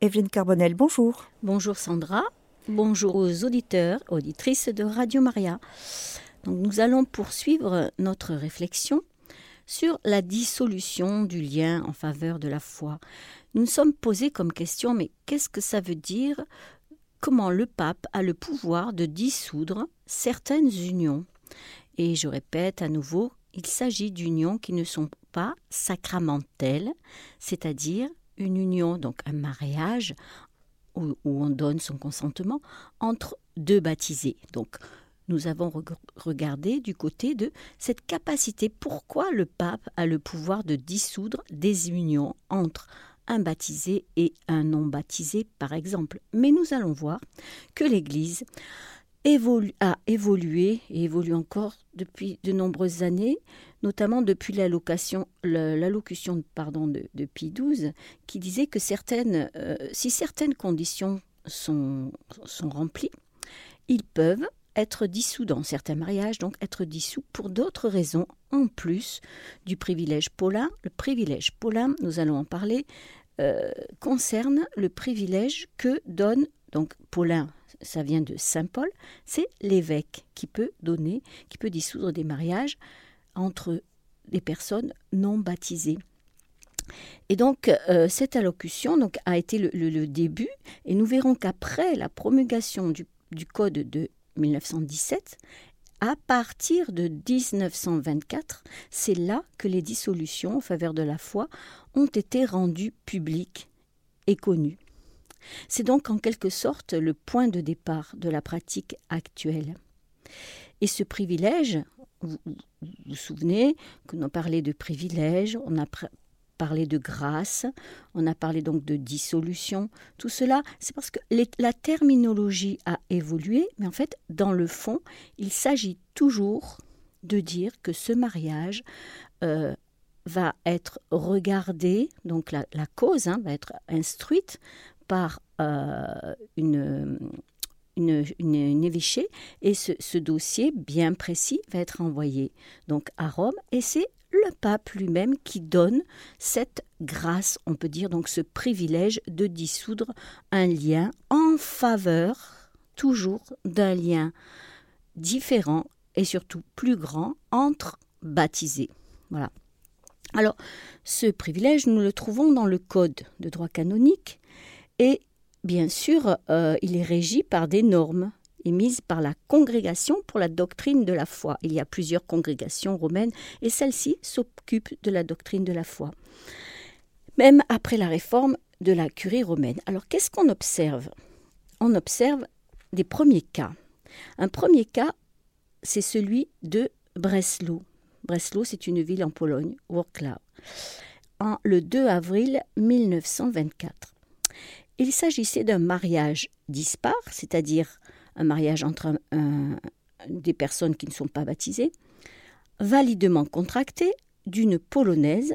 Evelyne Carbonel, bonjour. Bonjour Sandra, bonjour aux auditeurs, auditrices de Radio Maria. Donc nous allons poursuivre notre réflexion sur la dissolution du lien en faveur de la foi. Nous nous sommes posés comme question, mais qu'est-ce que ça veut dire? Comment le pape a le pouvoir de dissoudre certaines unions? Et je répète à nouveau, il s'agit d'unions qui ne sont pas sacramentelles, c'est-à-dire une union, donc un mariage où, on donne son consentement entre deux baptisés. Donc nous avons regardé du côté de cette capacité, pourquoi le pape a le pouvoir de dissoudre des unions entre un baptisé et un non baptisé, par exemple? Mais nous allons voir que l'Église a évolué et évolue encore depuis de nombreuses années, notamment depuis l'allocution de, de, Pie XII, qui disait que certaines, euh, si certaines conditions sont, sont remplies, ils peuvent être dissous dans certains mariages, donc être dissous pour d'autres raisons en plus du privilège paulin. Le privilège paulin, nous allons en parler, euh, concerne le privilège que donne, donc Paulin, ça vient de Saint Paul, c'est l'évêque qui peut donner, qui peut dissoudre des mariages entre des personnes non baptisées. Et donc, euh, cette allocution a été le, début, et nous verrons qu'après la promulgation du Code de 1917, à partir de 1924, c'est là que les dissolutions en faveur de la foi ont été rendues publiques et connues. C'est donc en quelque sorte le point de départ de la pratique actuelle. Et ce privilège, vous vous, souvenez que l'on parlait de privilège, on a parlé de grâce, on a parlé donc de dissolution. Tout cela, c'est parce que la terminologie a évolué, mais en fait, dans le fond, il s'agit toujours de dire que ce mariage euh, va être regardé, donc la, la cause hein, va être instruite par euh, une, évêché et ce, ce, dossier bien précis va être envoyé donc à Rome et c'est le pape lui-même qui donne cette grâce, on peut dire donc ce privilège de dissoudre un lien en faveur toujours d'un lien différent et surtout plus grand entre baptisés. Voilà. Alors, ce privilège, nous le trouvons dans le Code de droit canonique et bien sûr, euh, il est régi par des normes émise par la Congrégation pour la doctrine de la foi. Il y a plusieurs congrégations romaines et celle-ci s'occupe de la doctrine de la foi. Même après la réforme de la curie romaine. Alors qu'est-ce qu'on observe? On observe des premiers cas. Un premier cas, c'est celui de Breslau. Breslau, c'est une ville en Pologne, Wrocław, le 2 avril 1924. Il s'agissait d'un mariage dispar, c'est-à-dire un mariage entre des personnes qui ne sont pas baptisées, validement contracté d'une Polonaise,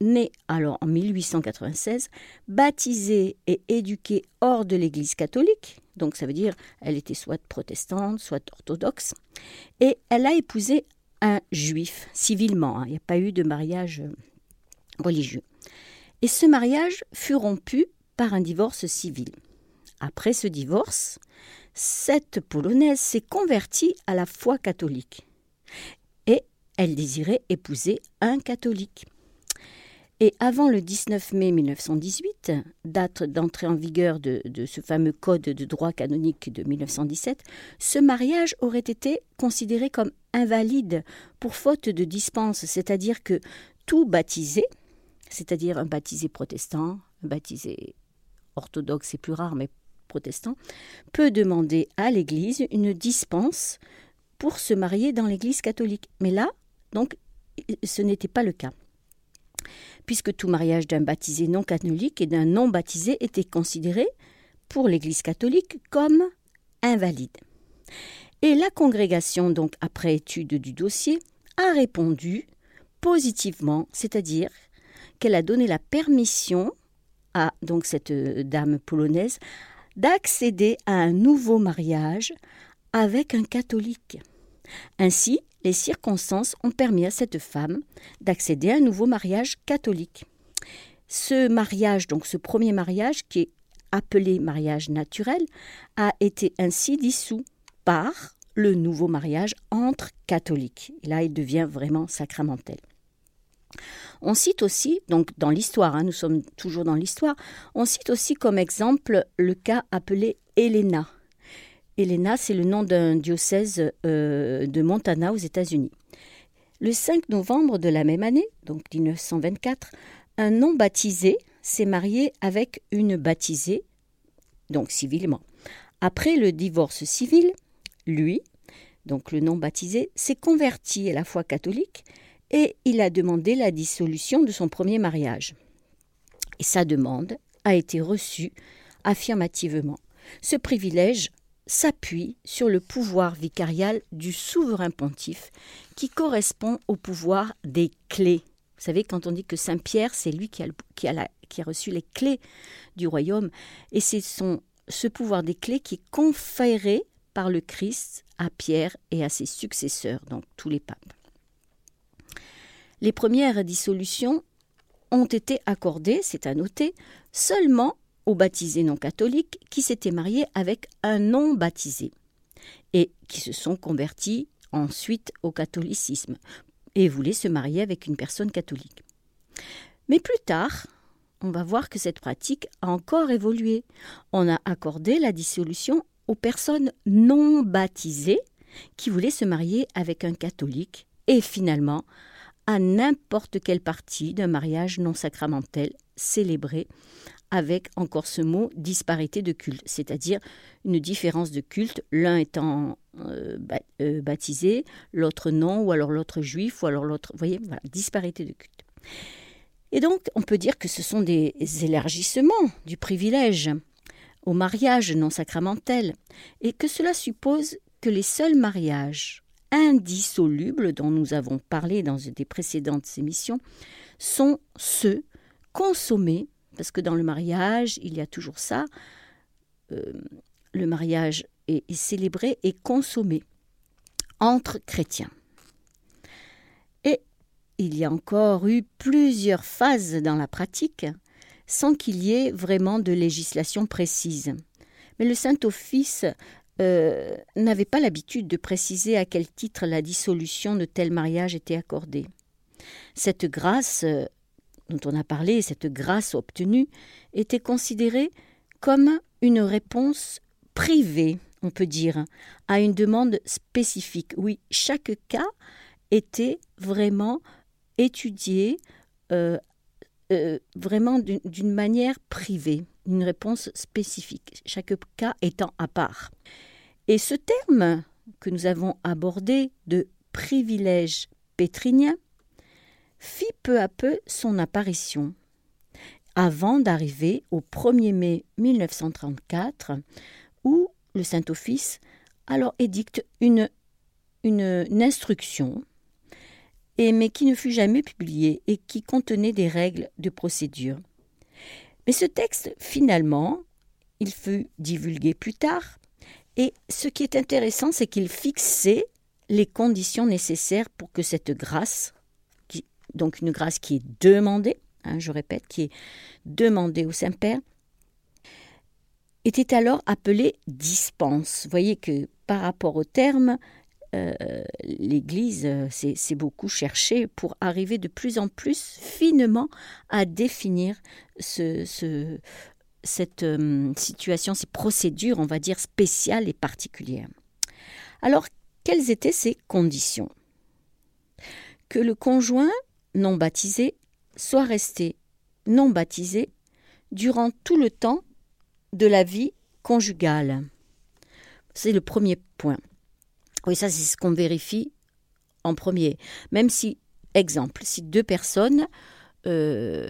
née alors en 1896, baptisée et éduquée hors de l'Église catholique, donc ça veut dire elle était soit protestante, soit orthodoxe, et elle a épousé un juif civilement, hein. il n'y a pas eu de mariage religieux. Et ce mariage fut rompu par un divorce civil. Après ce divorce, cette Polonaise s'est convertie à la foi catholique et elle désirait épouser un catholique. Et avant le 19 mai 1918, date d'entrée en vigueur de, de, ce fameux code de droit canonique de 1917, ce mariage aurait été considéré comme invalide pour faute de dispense, c'est-à-dire que tout baptisé, c'est-à-dire un baptisé protestant, baptisé orthodoxe, c'est plus rare, mais protestant, peut demander à l'Église une dispense pour se marier dans l'Église catholique. Mais là, donc, ce n'était pas le cas, puisque tout mariage d'un baptisé non catholique et d'un non baptisé était considéré pour l'Église catholique comme invalide. Et la congrégation, donc après étude du dossier, a répondu positivement, c'est-à-dire qu'elle a donné la permission à donc cette dame polonaise d'accéder à un nouveau mariage avec un catholique. Ainsi, les circonstances ont permis à cette femme d'accéder à un nouveau mariage catholique. Ce mariage, donc ce premier mariage, qui est appelé mariage naturel, a été ainsi dissous par le nouveau mariage entre catholiques. Et là, il devient vraiment sacramentel. On cite aussi, donc dans l'histoire, hein, nous sommes toujours dans l'histoire, on cite aussi comme exemple le cas appelé Helena. Helena, c'est le nom d'un diocèse euh, de Montana aux États-Unis. Le 5 novembre de la même année, donc 1924, un non baptisé s'est marié avec une baptisée, donc civilement. Après le divorce civil, lui, donc le non baptisé, s'est converti à la foi catholique et il a demandé la dissolution de son premier mariage. Et sa demande a été reçue affirmativement. Ce privilège s'appuie sur le pouvoir vicarial du souverain pontife qui correspond au pouvoir des clés. Vous savez, quand on dit que Saint Pierre, c'est lui qui a, reçu les clés du royaume, et c'est ce pouvoir des clés qui est conféré par le Christ à Pierre et à ses successeurs, donc tous les papes. Les premières dissolutions ont été accordées, c'est à noter, seulement aux baptisés non catholiques qui s'étaient mariés avec un non baptisé et qui se sont convertis ensuite au catholicisme et voulaient se marier avec une personne catholique. Mais plus tard, on va voir que cette pratique a encore évolué. On a accordé la dissolution aux personnes non baptisées qui voulaient se marier avec un catholique et finalement à n'importe quelle partie d'un mariage non sacramentel célébré avec encore ce mot disparité de culte, c'est-à-dire une différence de culte, l'un étant euh, euh, baptisé, l'autre non, ou alors l'autre juif, ou alors l'autre, voyez, voilà, disparité de culte. Et donc, on peut dire que ce sont des élargissements du privilège au mariage non sacramentel, et que cela suppose que les seuls mariages indissolubles dont nous avons parlé dans des précédentes émissions sont ceux consommés, parce que dans le mariage, il y a toujours ça, euh, le mariage est, est célébré et consommé entre chrétiens. Et il y a encore eu plusieurs phases dans la pratique sans qu'il y ait vraiment de législation précise. Mais le Saint-Office euh, n'avait pas l'habitude de préciser à quel titre la dissolution de tel mariage était accordée. Cette grâce euh, dont on a parlé, cette grâce obtenue, était considérée comme une réponse privée, on peut dire, à une demande spécifique. Oui, chaque cas était vraiment étudié euh, vraiment d'une manière privée, une réponse spécifique, chaque cas étant à part. Et ce terme que nous avons abordé de privilège pétrinien fit peu à peu son apparition, avant d'arriver au 1er mai 1934, où le Saint-Office alors édicte une, une, instruction, et, mais qui ne fut jamais publiée et qui contenait des règles de procédure. Mais ce texte, finalement, il fut divulgué plus tard et ce qui est intéressant, c'est qu'il fixait les conditions nécessaires pour que cette grâce, donc une grâce qui est demandée, hein, je répète, qui est demandée au Saint-Père, était alors appelée dispense. Vous voyez que par rapport au terme, euh, l'Église s'est beaucoup cherché pour arriver de plus en plus finement à définir ce, cette euh, situation, ces procédures, on va dire, spéciales et particulières. Alors, quelles étaient ces conditions? Que le conjoint non baptisé soit resté non baptisé durant tout le temps de la vie conjugale. C'est le premier point. Oui, ça c'est ce qu'on vérifie en premier. Même si, exemple, si deux personnes euh,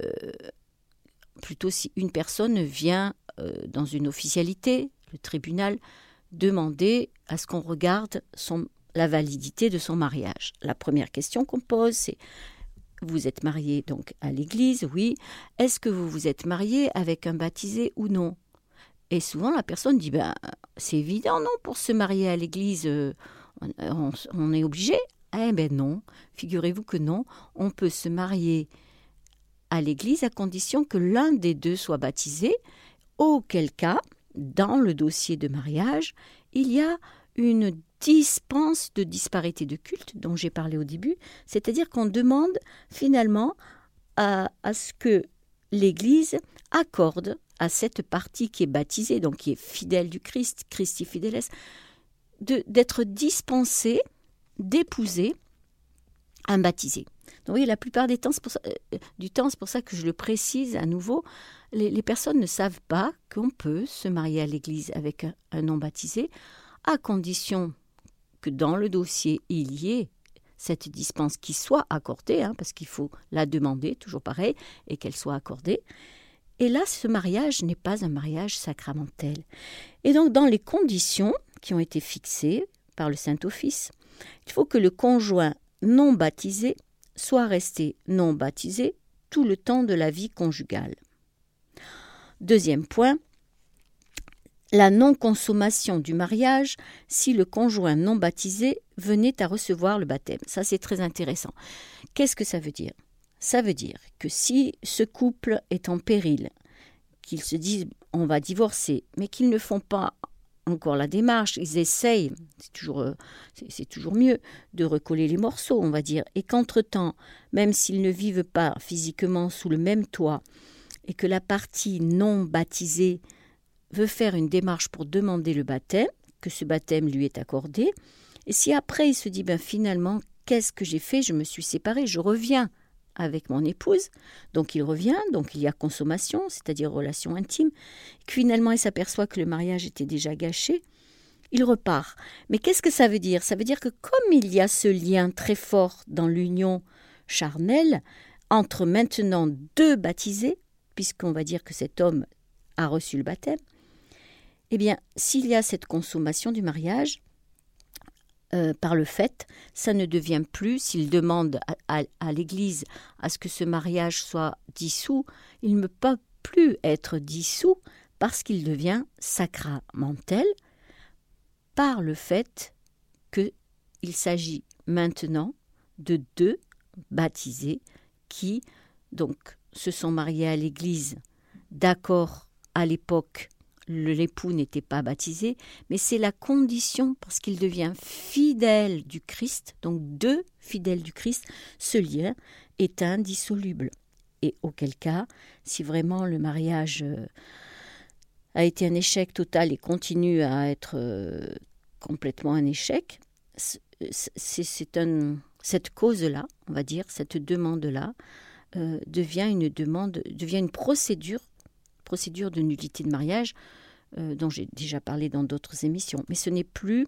plutôt si une personne vient euh, dans une officialité, le tribunal, demander à ce qu'on regarde la validité de son mariage. La première question qu'on pose, c'est vous êtes marié donc à l'église, oui. Est-ce que vous vous êtes marié avec un baptisé ou non? Et souvent la personne dit ben c'est évident non pour se marier à l'église euh, on, on, est obligé. Eh ben non, figurez-vous que non, on peut se marier à l'Église à condition que l'un des deux soit baptisé auquel cas, dans le dossier de mariage, il y a une dispense de disparité de culte dont j'ai parlé au début, c'est-à-dire qu'on demande finalement à, ce que l'Église accorde à cette partie qui est baptisée, donc qui est fidèle du Christ, Christi fideles, d'être dispensée d'épouser un baptisé. Donc oui, la plupart ça, euh, du temps, c'est pour ça que je le précise à nouveau, les, personnes ne savent pas qu'on peut se marier à l'Église avec un, non baptisé, à condition que dans le dossier, il y ait cette dispense qui soit accordée, hein, parce qu'il faut la demander, toujours pareil, et qu'elle soit accordée. Et là, ce mariage n'est pas un mariage sacramentel. Et donc, dans les conditions qui ont été fixées par le Saint-Office, il faut que le conjoint non baptisé soit resté non baptisé tout le temps de la vie conjugale. Deuxième point, la non-consommation du mariage si le conjoint non baptisé venait à recevoir le baptême. Ça, c'est très intéressant. Qu'est-ce que ça veut dire? Ça veut dire que si ce couple est en péril, qu'ils se disent on va divorcer, mais qu'ils ne font pas encore la démarche, ils essayent, c'est toujours, euh, c'est toujours mieux, de recoller les morceaux, on va dire, et qu'entre-temps, même s'ils ne vivent pas physiquement sous le même toit, et que la partie non baptisée veut faire une démarche pour demander le baptême, que ce baptême lui est accordé, et si après il se dit ben finalement qu'est-ce que j'ai fait, je me suis séparé, je reviens avec mon épouse, donc il revient, donc il y a consommation, c'est-à-dire relation intime, finalement il s'aperçoit que le mariage était déjà gâché, il repart. Mais qu'est-ce que ça veut dire? Ça veut dire que comme il y a ce lien très fort dans l'union charnelle entre maintenant deux baptisés, puisqu'on va dire que cet homme a reçu le baptême, eh bien, s'il y a cette consommation du mariage, euh, par le fait, ça ne devient plus, s'il demande à, l'Église à ce que ce mariage soit dissous, il ne peut plus être dissous parce qu'il devient sacramentel par le fait qu'il s'agit maintenant de deux baptisés qui donc se sont mariés à l'Église d'accord à l'époque l'époux n'était pas baptisé, mais c'est la condition parce qu'il devient fidèle du Christ, donc deux fidèles du Christ, ce lien est indissoluble. Et auquel cas, si vraiment le mariage euh, a été un échec total et continue à être euh, complètement un échec, cette cause-là, on va dire, cette demande-là, euh, devient une demande, devient une procédure, procédure de nullité de mariage, euh, dont j'ai déjà parlé dans d'autres émissions. Mais ce n'est plus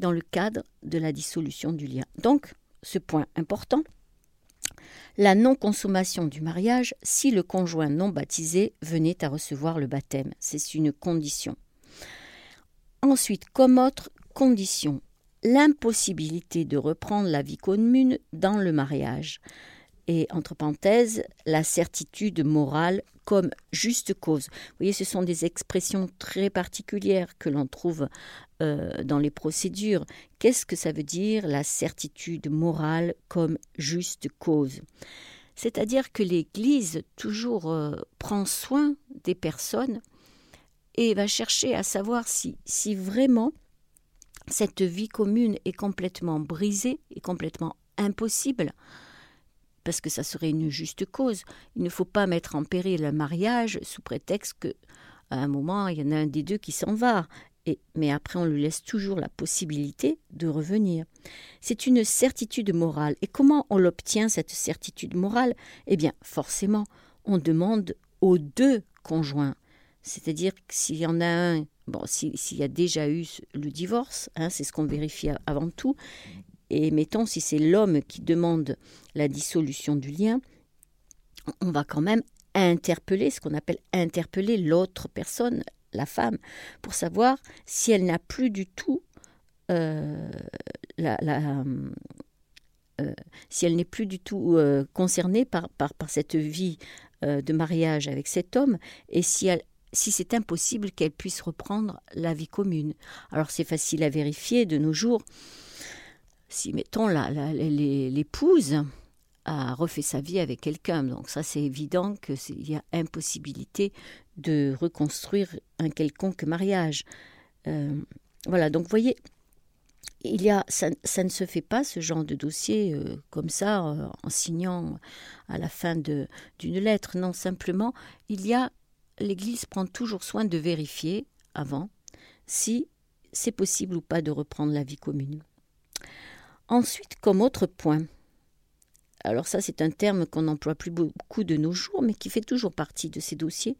dans le cadre de la dissolution du lien. Donc, ce point important, la non-consommation du mariage si le conjoint non baptisé venait à recevoir le baptême. C'est une condition. Ensuite, comme autre condition, l'impossibilité de reprendre la vie commune dans le mariage et entre parenthèses, la certitude morale comme juste cause. Vous voyez, ce sont des expressions très particulières que l'on trouve euh, dans les procédures. Qu'est-ce que ça veut dire la certitude morale comme juste cause? C'est-à-dire que l'Église toujours euh, prend soin des personnes et va chercher à savoir si, si vraiment cette vie commune est complètement brisée, est complètement impossible parce que ça serait une juste cause. Il ne faut pas mettre en péril un mariage sous prétexte que à un moment il y en a un des deux qui s'en va. Et, mais après, on lui laisse toujours la possibilité de revenir. C'est une certitude morale. Et comment on l'obtient, cette certitude morale? Eh bien, forcément, on demande aux deux conjoints. C'est-à-dire que s'il y en a un, bon, s'il y a déjà eu le divorce, hein, c'est ce qu'on vérifie avant tout, et mettons, si c'est l'homme qui demande la dissolution du lien, on va quand même interpeller, ce qu'on appelle interpeller l'autre personne, la femme, pour savoir si elle n'a plus du tout euh, euh, si elle n'est plus du tout euh, concernée par, cette vie de mariage avec cet homme et si c'est impossible qu'elle puisse reprendre la vie commune. Alors c'est facile à vérifier de nos jours si, mettons, l'épouse a refait sa vie avec quelqu'un, donc ça c'est évident qu'il y a impossibilité de reconstruire un quelconque mariage. Euh, voilà, donc vous voyez, il y a, ça, ne se fait pas ce genre de dossier euh, comme ça euh, en signant à la fin d'une lettre. Non, simplement, il y a l'Église prend toujours soin de vérifier avant si c'est possible ou pas de reprendre la vie commune. Ensuite, comme autre point, alors ça c'est un terme qu'on n'emploie plus beaucoup de nos jours, mais qui fait toujours partie de ces dossiers,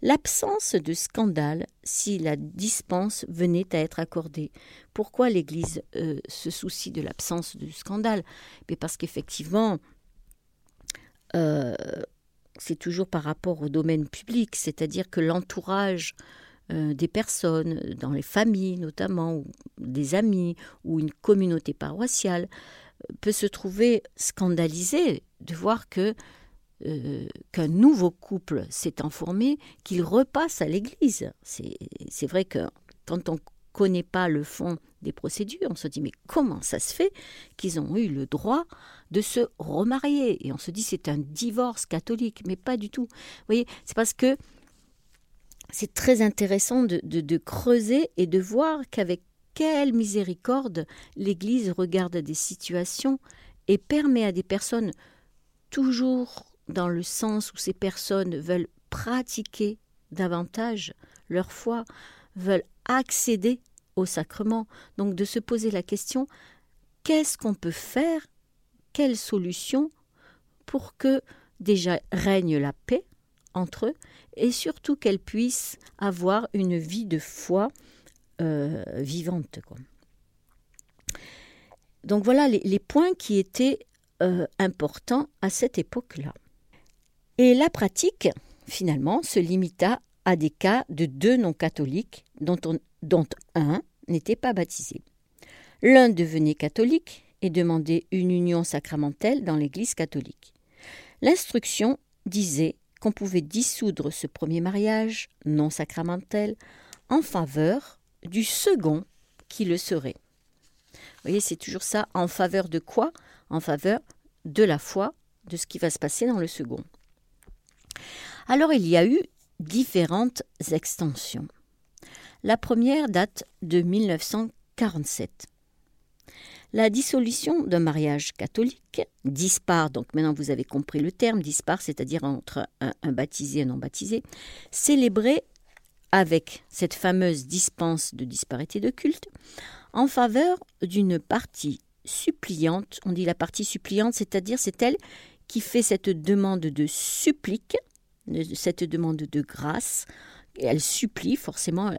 l'absence de scandale si la dispense venait à être accordée. Pourquoi l'Église euh, se soucie de l'absence de scandale? Mais Parce qu'effectivement, euh, c'est toujours par rapport au domaine public, c'est-à-dire que l'entourage euh, des personnes, dans les familles notamment, ou des amis, ou une communauté paroissiale, peut se trouver scandalisé de voir que euh, qu'un nouveau couple s'est formé, qu'il repasse à l'église. C'est vrai que quand on ne connaît pas le fond des procédures, on se dit mais comment ça se fait qu'ils ont eu le droit de se remarier? Et on se dit c'est un divorce catholique, mais pas du tout. Vous voyez, c'est parce que c'est très intéressant de, creuser et de voir qu'avec quelle miséricorde l'Église regarde des situations et permet à des personnes, toujours dans le sens où ces personnes veulent pratiquer davantage leur foi, veulent accéder au sacrement, donc de se poser la question qu'est-ce qu'on peut faire, quelle solution pour que déjà règne la paix? Entre eux et surtout qu'elles puissent avoir une vie de foi euh, vivante. Donc voilà les, points qui étaient euh, importants à cette époque-là. Et la pratique, finalement, se limita à des cas de deux non-catholiques dont un n'était pas baptisé. L'un devenait catholique et demandait une union sacramentelle dans l'Église catholique. L'instruction disait qu'on pouvait dissoudre ce premier mariage non sacramentel en faveur du second qui le serait. Vous voyez, c'est toujours ça. En faveur de quoi? En faveur de la foi, de ce qui va se passer dans le second. Alors, il y a eu différentes extensions. La première date de 1947. La dissolution d'un mariage catholique dispare, donc maintenant vous avez compris le terme, dispare, c'est-à-dire entre un, baptisé et un non baptisé, célébré avec cette fameuse dispense de disparité de culte, en faveur d'une partie suppliante. On dit la partie suppliante, c'est-à-dire c'est elle qui fait cette demande de supplique, cette demande de grâce. Elle supplie forcément,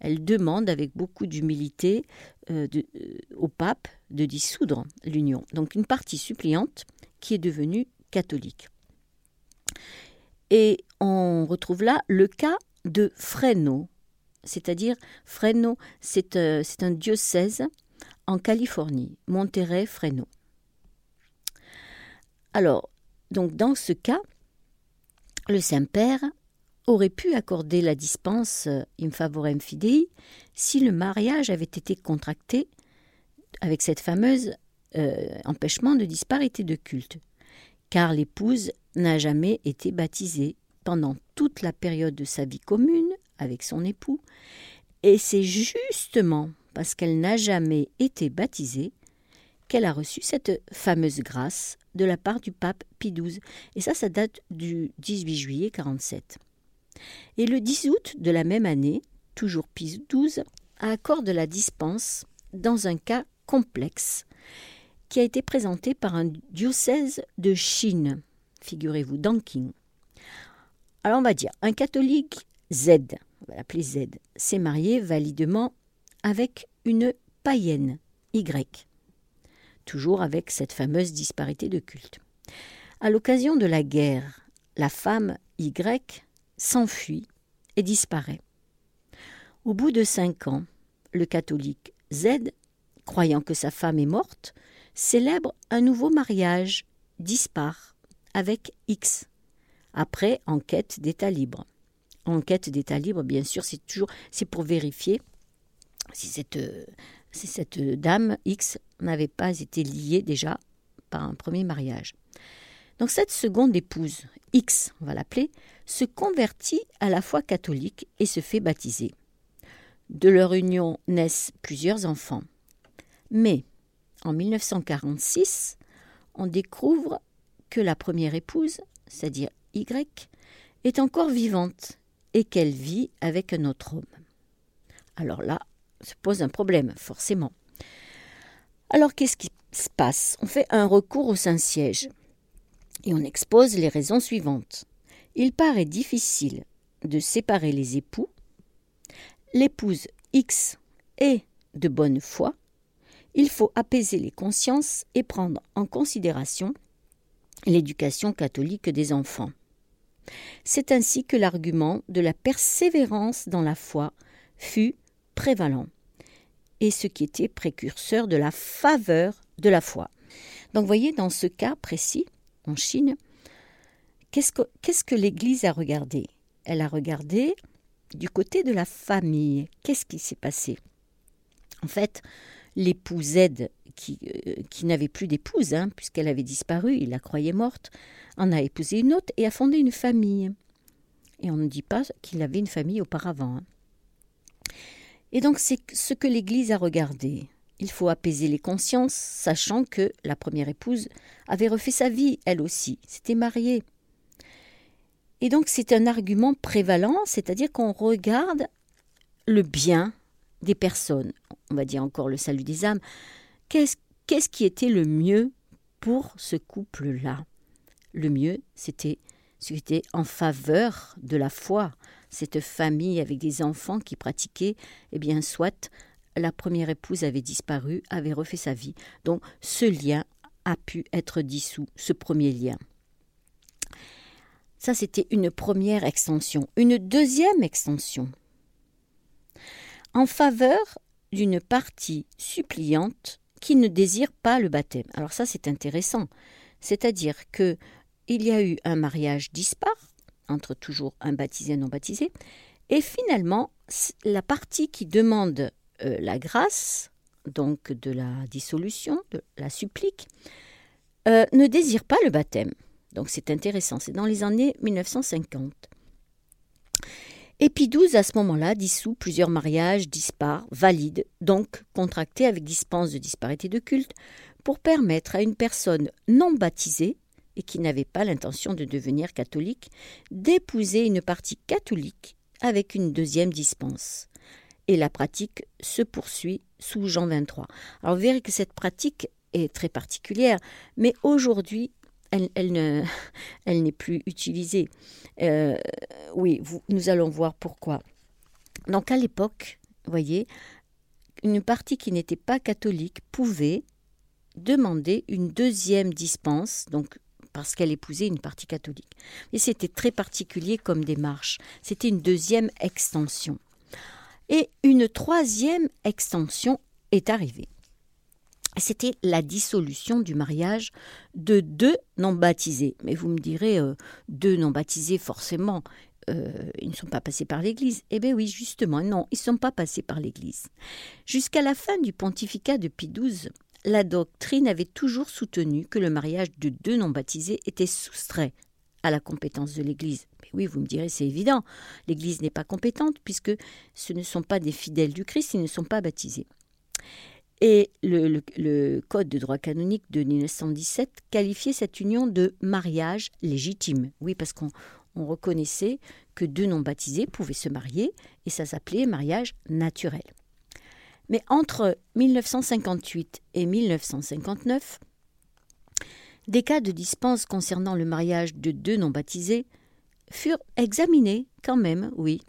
elle, demande avec beaucoup d'humilité euh, euh, au pape de dissoudre l'union. Donc une partie suppliante qui est devenue catholique. Et on retrouve là le cas de Fresno. C'est-à-dire, Fresno, euh, c'est un diocèse en Californie, Monterrey, Fresno. Alors, donc dans ce cas, le Saint-Père aurait pu accorder la dispense euh, in favorem fidei si le mariage avait été contracté avec cette fameuse euh, empêchement de disparité de culte, car l'épouse n'a jamais été baptisée pendant toute la période de sa vie commune avec son époux, et c'est justement parce qu'elle n'a jamais été baptisée qu'elle a reçu cette fameuse grâce de la part du pape Pie XII. Et ça, ça date du 18 juillet 47. Et le 10 août de la même année, toujours Pie XII accorde la dispense dans un cas complexe qui a été présenté par un diocèse de Chine, figurez-vous, Danqing. Alors on va dire, un catholique Z, on va l'appeler Z, s'est marié validement avec une païenne Y, toujours avec cette fameuse disparité de culte. À l'occasion de la guerre, la femme Y s'enfuit et disparaît. Au bout de cinq ans, le catholique Z, croyant que sa femme est morte, célèbre un nouveau mariage, dispare, avec X après, enquête d'état libre. Enquête d'état libre, bien sûr, c'est toujours c'est pour vérifier si cette dame X n'avait pas été liée déjà par un premier mariage. Donc cette seconde épouse, X, on va l'appeler, se convertit à la foi catholique et se fait baptiser. De leur union naissent plusieurs enfants. Mais en 1946, on découvre que la première épouse, c'est-à-dire Y, est encore vivante et qu'elle vit avec un autre homme. Alors là, se pose un problème, forcément. Alors qu'est-ce qui se passe? On fait un recours au Saint-Siège et on expose les raisons suivantes. Il paraît difficile de séparer les époux. L'épouse X est de bonne foi. Il faut apaiser les consciences et prendre en considération l'éducation catholique des enfants. C'est ainsi que l'argument de la persévérance dans la foi fut prévalent et ce qui était précurseur de la faveur de la foi. Donc voyez, dans ce cas précis, en Chine, qu'est-ce que, l'Église a regardé? Elle a regardé du côté de la famille. Qu'est-ce qui s'est passé? En fait, l'épouse Z, qui, euh, qui n'avait plus d'épouse, hein, puisqu'elle avait disparu, il la croyait morte, en a épousé une autre et a fondé une famille. Et on ne dit pas qu'il avait une famille auparavant. Hein. Et donc c'est ce que l'Église a regardé. Il faut apaiser les consciences, sachant que la première épouse avait refait sa vie, elle aussi, s'était mariée. Et donc c'est un argument prévalent, c'est-à-dire qu'on regarde le bien des personnes, on va dire encore le salut des âmes. Qu'est-ce, qu'est-ce qui était le mieux pour ce couple-là? Le mieux, c'était ce qui était en faveur de la foi, cette famille avec des enfants qui pratiquaient, eh bien, soit la première épouse avait disparu, avait refait sa vie. Donc ce lien a pu être dissous, ce premier lien. Ça, c'était une première extension. Une deuxième extension. En faveur d'une partie suppliante qui ne désire pas le baptême. Alors ça, c'est intéressant. C'est-à-dire que il y a eu un mariage dispar entre toujours un baptisé et non baptisé, et finalement, la partie qui demande euh, la grâce, donc de la dissolution, de la supplique, euh, ne désire pas le baptême. Donc c'est intéressant, c'est dans les années 1950. Et Pie à ce moment-là, dissout plusieurs mariages dispares, valides, donc contractés avec dispense de disparité de culte, pour permettre à une personne non baptisée, et qui n'avait pas l'intention de devenir catholique, d'épouser une partie catholique avec une deuxième dispense et la pratique se poursuit sous Jean 23. Alors vous verrez que cette pratique est très particulière, mais aujourd'hui, elle, n'est plus utilisée. Euh, oui, nous allons voir pourquoi. Donc à l'époque, voyez, une partie qui n'était pas catholique pouvait demander une deuxième dispense, donc parce qu'elle épousait une partie catholique. Et c'était très particulier comme démarche. C'était une deuxième extension. Et une troisième extension est arrivée. C'était la dissolution du mariage de deux non baptisés. Mais vous me direz, euh, deux non baptisés, forcément, euh, ils ne sont pas passés par l'Église. Eh bien oui, justement, non, ils ne sont pas passés par l'Église. Jusqu'à la fin du pontificat de Pie XII, la doctrine avait toujours soutenu que le mariage de deux non baptisés était soustrait à la compétence de l'Église. Mais oui, vous me direz, c'est évident. L'Église n'est pas compétente puisque ce ne sont pas des fidèles du Christ, ils ne sont pas baptisés. Et le, Code de droit canonique de 1917 qualifiait cette union de mariage légitime. Oui, parce qu'on reconnaissait que deux non baptisés pouvaient se marier et ça s'appelait mariage naturel. Mais entre 1958 et 1959, des cas de dispense concernant le mariage de deux non baptisés furent examinés quand même, oui.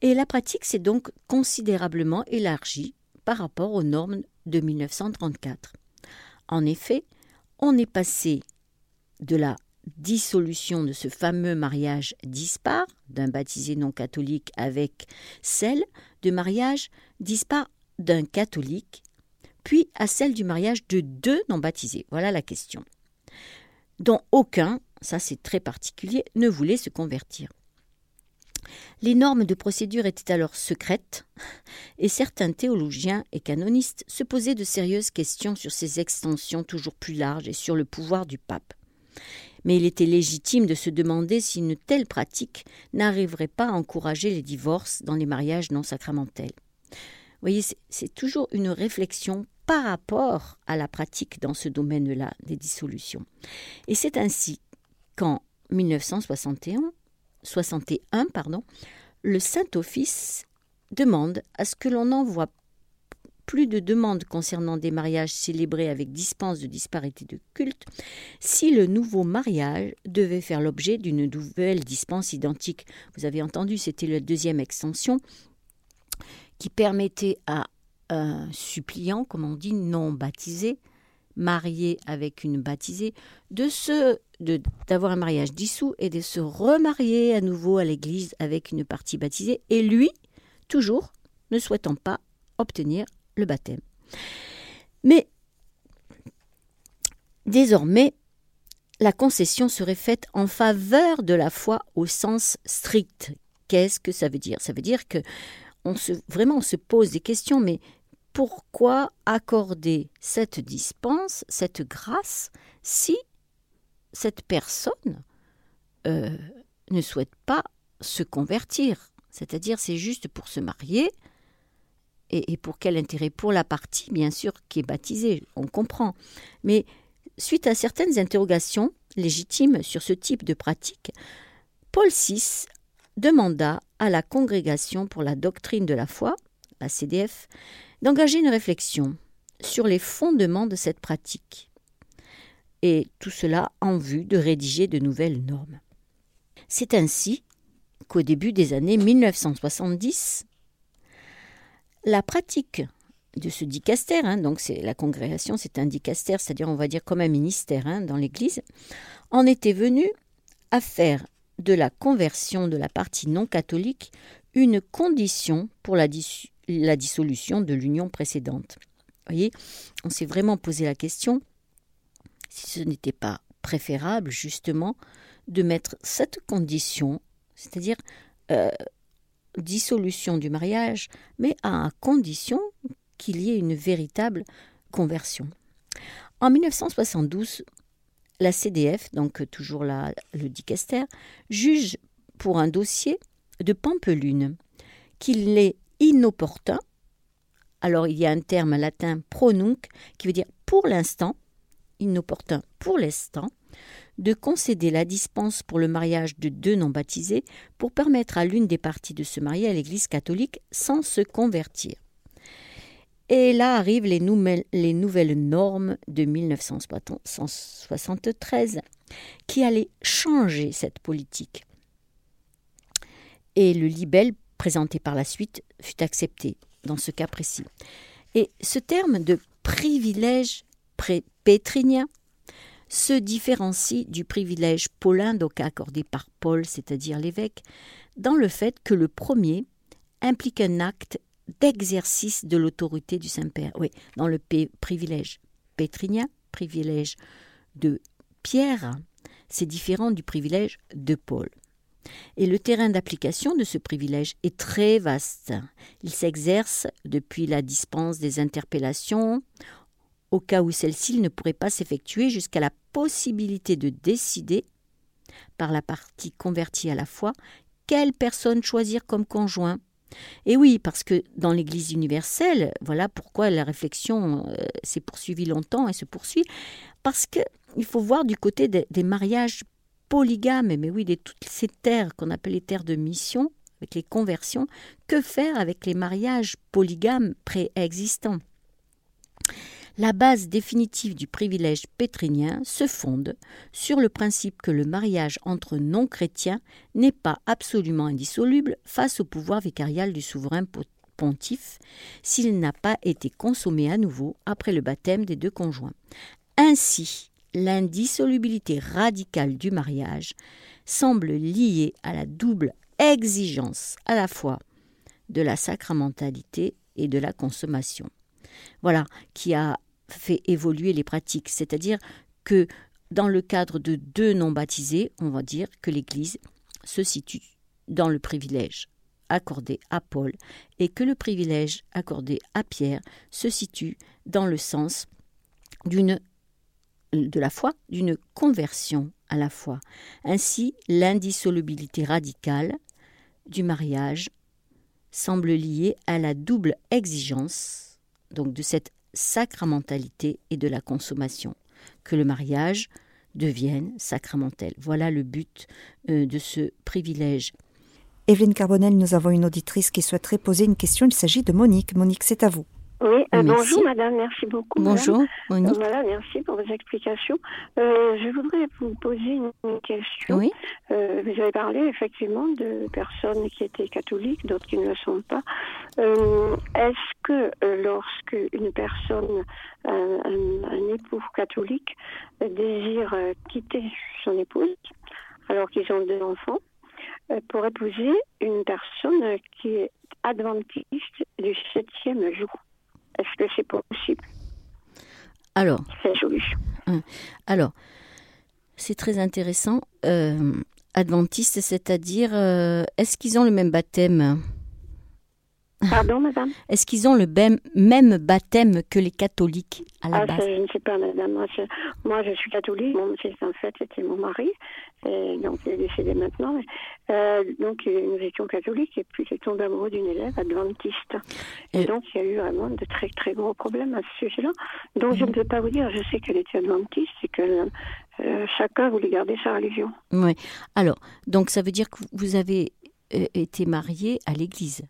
Et la pratique s'est donc considérablement élargie par rapport aux normes de 1934. En effet, on est passé de la dissolution de ce fameux mariage dispar d'un baptisé non catholique avec celle de mariage dispar d'un catholique, puis à celle du mariage de deux non baptisés. Voilà la question dont aucun, ça c'est très particulier, ne voulait se convertir. Les normes de procédure étaient alors secrètes, et certains théologiens et canonistes se posaient de sérieuses questions sur ces extensions toujours plus larges et sur le pouvoir du pape. Mais il était légitime de se demander si une telle pratique n'arriverait pas à encourager les divorces dans les mariages non sacramentels. Voyez, c'est toujours une réflexion par rapport à la pratique dans ce domaine-là des dissolutions. Et c'est ainsi qu'en 1961, 61, pardon, le Saint-Office demande à ce que l'on envoie plus de demandes concernant des mariages célébrés avec dispense de disparité de culte si le nouveau mariage devait faire l'objet d'une nouvelle dispense identique. Vous avez entendu, c'était la deuxième extension qui permettait à un suppliant, comme on dit, non baptisé, marié avec une baptisée, de se d'avoir un mariage dissous et de se remarier à nouveau à l'église avec une partie baptisée, et lui, toujours, ne souhaitant pas obtenir le baptême. Mais désormais, la concession serait faite en faveur de la foi au sens strict. Qu'est-ce que ça veut dire? Ça veut dire que on se, vraiment on se pose des questions, mais pourquoi accorder cette dispense, cette grâce, si cette personne euh, ne souhaite pas se convertir? C'est-à-dire, c'est juste pour se marier, et, pour quel intérêt? Pour la partie, bien sûr, qui est baptisée, on comprend. Mais suite à certaines interrogations légitimes sur ce type de pratique, Paul VI demanda à la Congrégation pour la doctrine de la foi, la CDF, d'engager une réflexion sur les fondements de cette pratique. Et tout cela en vue de rédiger de nouvelles normes. C'est ainsi qu'au début des années 1970, la pratique de ce dicaster, hein, donc c'est la congrégation, c'est un dicaster, c'est-à-dire on va dire comme un ministère hein, dans l'Église, en était venue à faire de la conversion de la partie non catholique une condition pour la, la dissolution de l'union précédente. Vous voyez, on s'est vraiment posé la question si ce n'était pas préférable justement de mettre cette condition, c'est-à-dire euh, dissolution du mariage, mais à condition qu'il y ait une véritable conversion. En 1972, la CDF, donc toujours la, le dicaster, juge pour un dossier de Pampelune qu'il est inopportun. Alors il y a un terme latin pronunc qui veut dire pour l'instant, inopportun pour l'instant, de concéder la dispense pour le mariage de deux non baptisés pour permettre à l'une des parties de se marier à l'Église catholique sans se convertir. Et là arrivent les, les nouvelles normes de 1973 qui allaient changer cette politique? Et le libelle présenté par la suite fut accepté dans ce cas précis. Et ce terme de privilège pétrinien se différencie du privilège paulin, donc accordé par Paul, c'est-à-dire l'évêque, dans le fait que le premier implique un acte d'exercice de l'autorité du Saint-Père. Oui, dans le privilège pétrinien, privilège de Pierre, c'est différent du privilège de Paul. Et le terrain d'application de ce privilège est très vaste. Il s'exerce depuis la dispense des interpellations au cas où celle-ci ne pourrait pas s'effectuer jusqu'à la possibilité de décider, par la partie convertie à la foi, quelle personne choisir comme conjoint. Et oui, parce que dans l'Église universelle, voilà pourquoi la réflexion euh, s'est poursuivie longtemps et se poursuit, parce qu'il faut voir du côté des, mariages polygames, mais oui, de toutes ces terres qu'on appelle les terres de mission, avec les conversions, que faire avec les mariages polygames préexistants? La base définitive du privilège pétrinien se fonde sur le principe que le mariage entre non-chrétiens n'est pas absolument indissoluble face au pouvoir vicarial du souverain pontife s'il n'a pas été consommé à nouveau après le baptême des deux conjoints. Ainsi, l'indissolubilité radicale du mariage semble liée à la double exigence à la fois de la sacramentalité et de la consommation. Voilà, qui a fait évoluer les pratiques, c'est-à-dire que dans le cadre de deux non baptisés, on va dire que l'Église se situe dans le privilège accordé à Paul et que le privilège accordé à Pierre se situe dans le sens d'une de la foi, d'une conversion à la foi. Ainsi, l'indissolubilité radicale du mariage semble liée à la double exigence donc de cette sacramentalité et de la consommation, que le mariage devienne sacramentel. Voilà le but euh, de ce privilège. Evelyne Carbonel, nous avons une auditrice qui souhaiterait poser une question. Il s'agit de Monique. Monique, c'est à vous. Oui, euh, bonjour madame, merci beaucoup. Bonjour, Monique. Euh, voilà, merci pour vos explications. Euh, je voudrais vous poser une, question. Oui. Euh, vous avez parlé effectivement de personnes qui étaient catholiques, d'autres qui ne le sont pas. Euh, est-ce que lorsque une personne, un, un, époux catholique, désire quitter son épouse, alors qu'ils ont deux enfants, pour épouser une personne qui est adventiste du septième jour? Est-ce que c'est possible Alors. C'est solution. Hein. Alors, c'est très intéressant. Euh, adventiste, c'est-à-dire, euh, est-ce qu'ils ont le même baptême? Pardon, madame? Est-ce qu'ils ont le même, baptême que les catholiques à la ah, base? Je ne sais pas, madame. Moi, je, suis catholique. Mon fils, en fait, c'était mon mari. Et donc, il est décédé maintenant. Euh, donc, nous étions catholiques et puis il est tombé amoureux d'une élève adventiste. Et, donc, il y a eu vraiment de très, très gros problèmes à ce sujet-là. Donc, je ne peux pas vous dire. Je sais qu'elle était adventiste et que euh, chacun voulait garder sa religion. Oui. Alors, donc, ça veut dire que vous avez euh, été marié à l'église?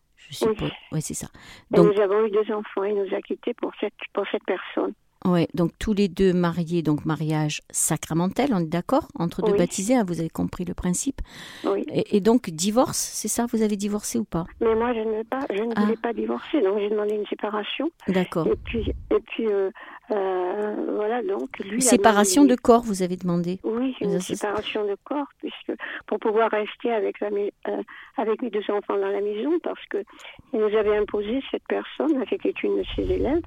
Oui, c'est ça. Donc, nous avons eu deux enfants et nous a quittés pour cette, pour cette personne. Oui, donc tous les deux mariés, donc mariage sacramentel, on est d'accord Entre deux baptisés, hein, vous avez compris le principe. Oui. Et, donc divorce, c'est ça Vous avez divorcé ou pas? Mais moi, je ne, pas, je ne voulais ah. pas divorcer, donc j'ai demandé une séparation. D'accord. Et puis, et puis euh, euh, voilà, donc lui. séparation de corps, vous avez demandé Oui, une séparation de corps, puisque pour pouvoir rester avec, la, euh, avec mes deux enfants dans la maison, parce que il nous avait imposé cette personne, était une de ses élèves,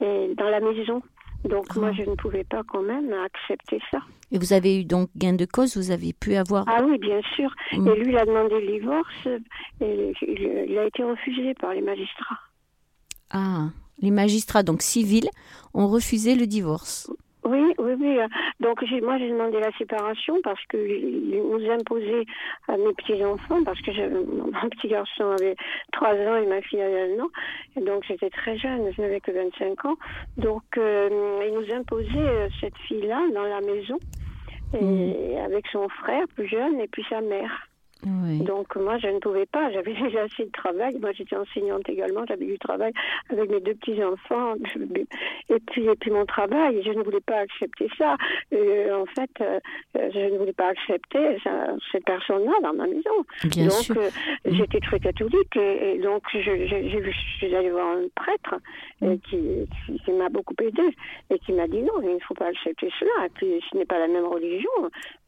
et dans la maison. Donc moi, ah. je ne pouvais pas quand même accepter ça. Et vous avez eu donc gain de cause, vous avez pu avoir... Ah oui, bien sûr. Mm. Et lui, il a demandé le divorce et il a été refusé par les magistrats. Ah, les magistrats, donc civils, ont refusé le divorce. Oui, oui, oui. Donc moi j'ai demandé la séparation parce qu'il nous imposait à mes petits-enfants, parce que mon petit garçon avait 3 ans et ma fille avait 1 an, et donc j'étais très jeune, je n'avais que 25 ans. Donc euh, il nous imposait euh, cette fille-là dans la maison, et, mmh. avec son frère plus jeune et puis sa mère. Donc moi, je ne pouvais pas. J'avais déjà assez de travail. Moi, j'étais enseignante également. J'avais du travail avec mes deux petits enfants. Et puis, et puis mon travail. Je ne voulais pas accepter ça. Euh, en fait, euh, je ne voulais pas accepter cette personne-là dans ma maison. donc, euh, mm. j'étais très catholique et, donc je, suis allée voir un prêtre mm. qui, qui, m'a beaucoup aidé et qui m'a dit non, il ne faut pas accepter cela. Et puis, ce n'est pas la même religion.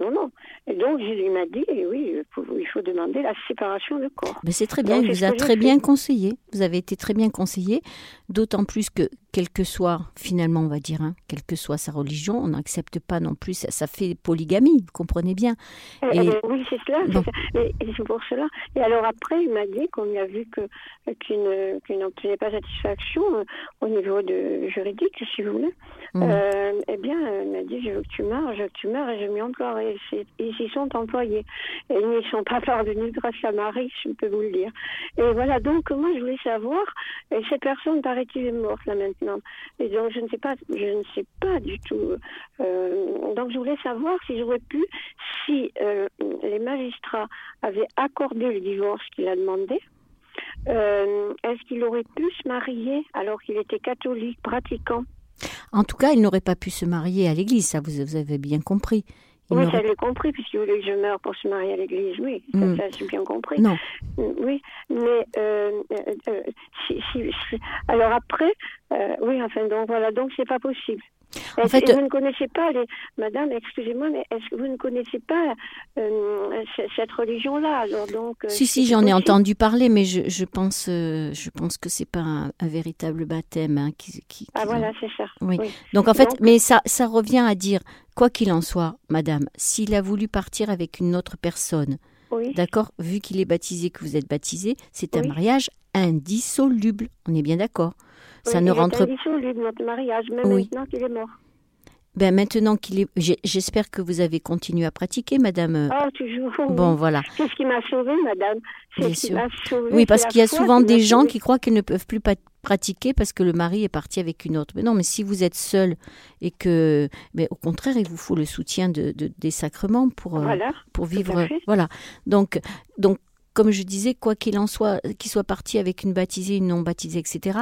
Non, non. Et donc, il m'a dit, oui, il faut demander la séparation de corps. Mais c'est très bien, il vous a très bien conseillé. Vous avez été très bien conseillé, d'autant plus que, quel que soit, finalement, on va dire, hein, quelle que soit sa religion, on n'accepte pas non plus, ça, fait polygamie, vous comprenez bien. Eh, eh ben oui, c'est cela, et, c'est pour cela. Et alors après, il m'a dit qu'on a vu que qu'il n'obtenait pas satisfaction euh, au niveau de juridique, si vous voulez. Mmh. Euh, eh bien, il m'a dit, je veux que tu meurs, je veux que tu meurs, et je m'y emploierai. Ils y sont employés. Et ils n'y sont pas parvenu grâce à Marie, je peux vous le dire. Et voilà, donc moi je voulais savoir, et cette personne paraît-il est morte là maintenant. Et donc je ne sais pas, je ne sais pas du tout. Euh, donc je voulais savoir si j'aurais pu, si euh, les magistrats avaient accordé le divorce qu'il a demandé, euh, est-ce qu'il aurait pu se marier alors qu'il était catholique, pratiquant? En tout cas, il n'aurait pas pu se marier à l'église, ça vous avez bien compris. Oui, ça j'ai compris, puisqu'il voulait que je meure pour se marier à l'église, oui, ça, mm. j'ai bien compris. Non. Mm, oui, mais euh, euh, euh, si, si, alors après, oui, enfin, donc voilà, donc c'est pas possible. En fait, vous ne connaissez pas les, Madame, excusez-moi, mais est-ce que vous ne connaissez pas euh, cette religion-là? Alors donc. Euh, si si, j'en ai entendu parler, mais je, je pense, euh, je pense que c'est pas un, véritable baptême hein, qui, qui, Ah voilà, c'est ça. Oui. Donc en fait, mais ça, ça revient à dire quoi qu'il en soit, Madame, s'il a voulu partir avec une autre personne. D'accord Vu qu'il est baptisé, que vous êtes baptisé, c'est un mariage indissoluble. On est bien d'accord ça ne rentre pas. notre mariage, même maintenant qu'il est mort. Ben maintenant qu'il est, j'espère que vous avez continué à pratiquer, Madame. Ah toujours. Bon voilà. C'est ce qui m'a sauvée, Madame. Bien sûr. oui, parce qu'il y a souvent des gens qui croient qu'ils ne peuvent plus pratiquer parce que le mari est parti avec une autre. Mais non, mais si vous êtes seul et que, mais au contraire, il vous faut le soutien de, des sacrements pour euh, pour vivre. Voilà. Donc donc comme je disais, quoi qu'il en soit, qu'il soit parti avec une baptisée, une non baptisée, etc.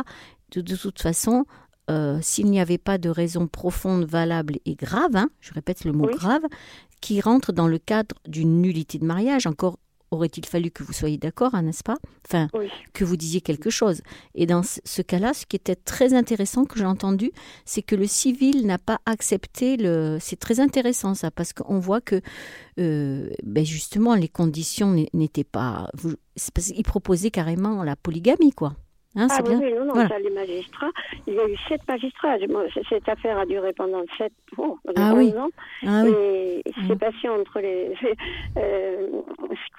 De, de toute façon, euh, s'il n'y avait pas de raison profonde, valable et grave, hein, je répète le mot grave, qui rentre dans le cadre d'une nullité de mariage, encore aurait-il fallu que vous soyez d'accord, hein, n'est-ce pas? Enfin, que vous disiez quelque chose. Et dans ce cas-là, ce qui était très intéressant que j'ai entendu, c'est que le civil n'a pas accepté le. C'est très intéressant ça, parce qu'on voit que, euh, ben justement, les conditions n'étaient pas. Il proposait carrément la polygamie, quoi. Hein, ah oui, non, non, ça, les magistrats, il y a eu sept magistrats. Cette affaire a duré pendant sept oh, ah, oui. ans. Ah, et oui. c'est passé entre les, euh,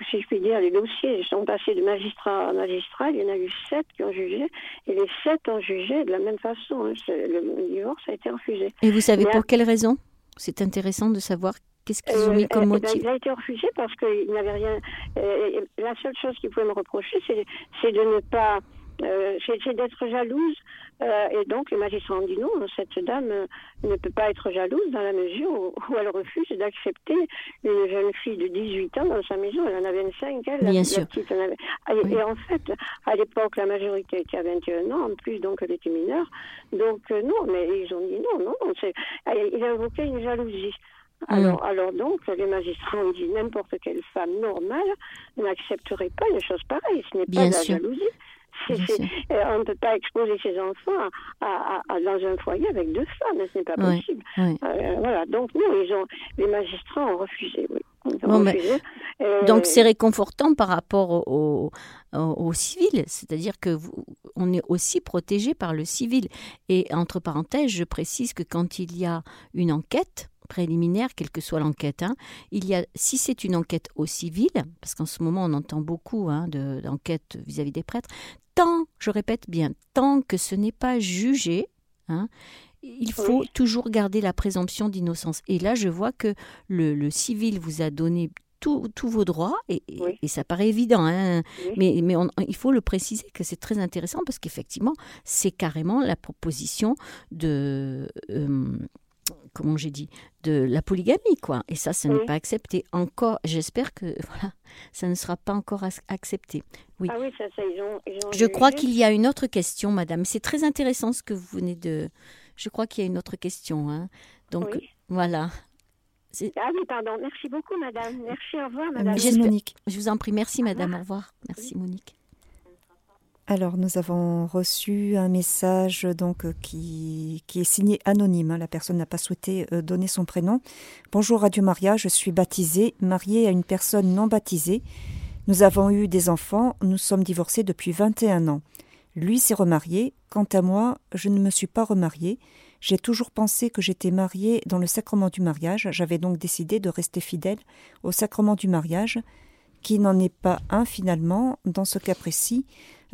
si je puis dire, les dossiers sont passés de magistrat à magistrat. Il y en a eu sept qui ont jugé, et les sept ont jugé de la même façon. Hein. Le divorce a été refusé. Et vous savez pour quelle raison? C'est intéressant de savoir Qu'est-ce qu'ils ont mis comme euh, motif Il a été refusé parce qu'il n'avait rien. Euh, la seule chose qu'il pouvait me reprocher, c'est de ne pas euh, c'est d'être jalouse. Euh, et donc, les magistrats ont dit non, cette dame euh, ne peut pas être jalouse dans la mesure où, elle refuse d'accepter une jeune fille de 18 ans dans sa maison. Elle en avait 25, elle, Bien sûr. petite en avait... Et, en fait, à l'époque, la majorité était à 21 ans, en plus, donc elle était mineure. Donc, non, mais ils ont dit non, non, il a invoqué une jalousie. Alors, alors donc, les magistrats ont dit n'importe quelle femme normale n'accepterait pas une chose pareille. Ce n'est pas de la jalousie. On ne peut pas exposer ses enfants à, dans un foyer avec deux femmes, ce n'est pas possible. Euh, voilà, donc nous, ils ont, les magistrats ont refusé. Euh, donc c'est réconfortant par rapport au, au, civil, c'est-à-dire que on est aussi protégé par le civil. Et entre parenthèses, je précise que quand il y a une enquête, préliminaire, quelle que soit l'enquête. Hein. Il y a, si c'est une enquête au civil, parce qu'en ce moment on entend beaucoup hein, d'enquêtes vis-à-vis des prêtres, tant, je répète bien, tant que ce n'est pas jugé, hein, il faut toujours garder la présomption d'innocence. Et là, je vois que le, civil vous a donné tous vos droits, et, ça paraît évident, hein, mais, mais il faut le préciser que c'est très intéressant parce qu'effectivement, c'est carrément la proposition de... Euh, comment j'ai dit, de la polygamie, quoi. Et ça, ce n'est pas accepté. Encore, j'espère que voilà, ça ne sera pas encore accepté. Oui. Ah oui, ça, ça, ils ont, Je crois qu'il y a une autre question, madame. C'est très intéressant ce que vous venez de. Je crois qu'il y a une autre question. Hein. Donc, voilà. Ah oui, pardon. Merci beaucoup, madame. Merci, au revoir, madame. Merci, Monique. Je vous en prie. Merci, madame. Au revoir. Merci, Monique. Alors, nous avons reçu un message donc euh, qui, qui est signé anonyme. Hein. La personne n'a pas souhaité euh, donner son prénom. Bonjour Radio Maria, je suis baptisée, mariée à une personne non baptisée. Nous avons eu des enfants, nous sommes divorcés depuis 21 ans. Lui s'est remarié. Quant à moi, je ne me suis pas remariée. J'ai toujours pensé que j'étais mariée dans le sacrement du mariage. J'avais donc décidé de rester fidèle au sacrement du mariage, qui n'en est pas un finalement dans ce cas précis.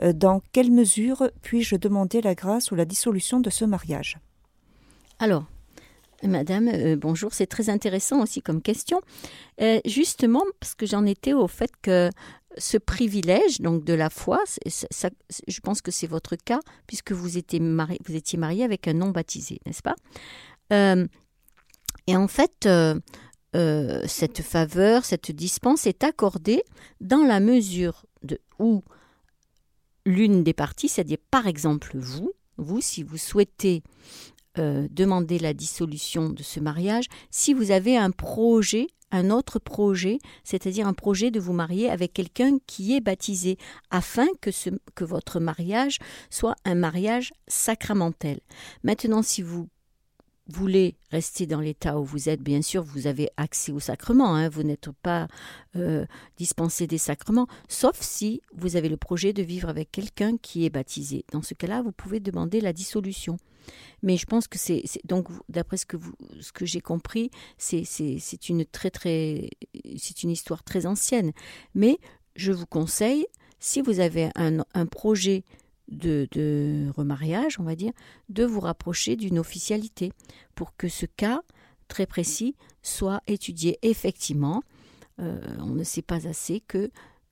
Euh, dans quelle mesure puis-je demander la grâce ou la dissolution de ce mariage? Alors, Madame, euh, bonjour, c'est très intéressant aussi comme question. Euh, justement, parce que j'en étais au fait que ce privilège donc de la foi, je pense que c'est votre cas puisque vous étiez marié, vous étiez marié avec un non baptisé, n'est-ce pas? Et en fait, cette faveur, cette dispense est accordée dans la mesure de où l'une des parties, c'est-à-dire par exemple vous, vous, si vous souhaitez euh, demander la dissolution de ce mariage, si vous avez un projet, un autre projet, c'est-à-dire un projet de vous marier avec quelqu'un qui est baptisé, afin que, que votre mariage soit un mariage sacramentel. Maintenant, si vous voulez rester dans l'état où vous êtes, bien sûr, vous avez accès aux sacrements, hein, vous n'êtes pas euh, dispensé des sacrements, sauf si vous avez le projet de vivre avec quelqu'un qui est baptisé. Dans ce cas-là, vous pouvez demander la dissolution. Mais je pense que c'est donc d'après ce que vous, ce que j'ai compris, c'est une très très c'est une histoire très ancienne. Mais je vous conseille, si vous avez un projet de, remariage, on va dire, de vous rapprocher d'une officialité pour que ce cas très précis soit étudié. Effectivement, euh, on ne sait pas assez que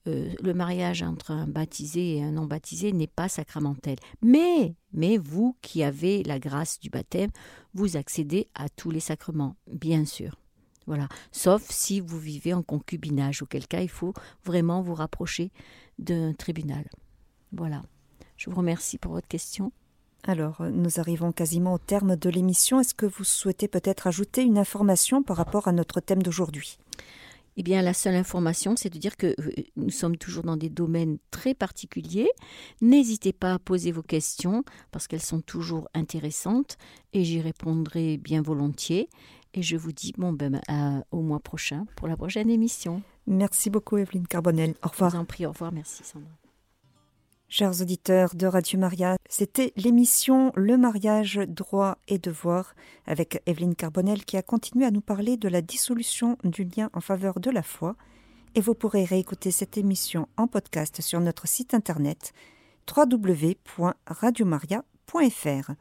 euh, le mariage entre un baptisé et un non baptisé n'est pas sacramentel. Mais, mais vous qui avez la grâce du baptême, vous accédez à tous les sacrements, bien sûr. Voilà. Sauf si vous vivez en concubinage, auquel cas il faut vraiment vous rapprocher d'un tribunal. Voilà. Je vous remercie pour votre question. Alors, nous arrivons quasiment au terme de l'émission. Est-ce que vous souhaitez peut-être ajouter une information par rapport à notre thème d'aujourd'hui? Eh bien, la seule information, c'est de dire que euh, nous sommes toujours dans des domaines très particuliers. N'hésitez pas à poser vos questions parce qu'elles sont toujours intéressantes et j'y répondrai bien volontiers. Et je vous dis bon, ben, au mois prochain pour la prochaine émission. Merci beaucoup, Evelyne Carbonel. Au revoir. Je vous en prie, au revoir. Merci, Sandra. Chers auditeurs de Radio Maria, c'était l'émission Le mariage, droit et devoir avec Evelyne Carbonel qui a continué à nous parler de la dissolution du lien en faveur de la foi. Et vous pourrez réécouter cette émission en podcast sur notre site internet www.radiomaria.fr.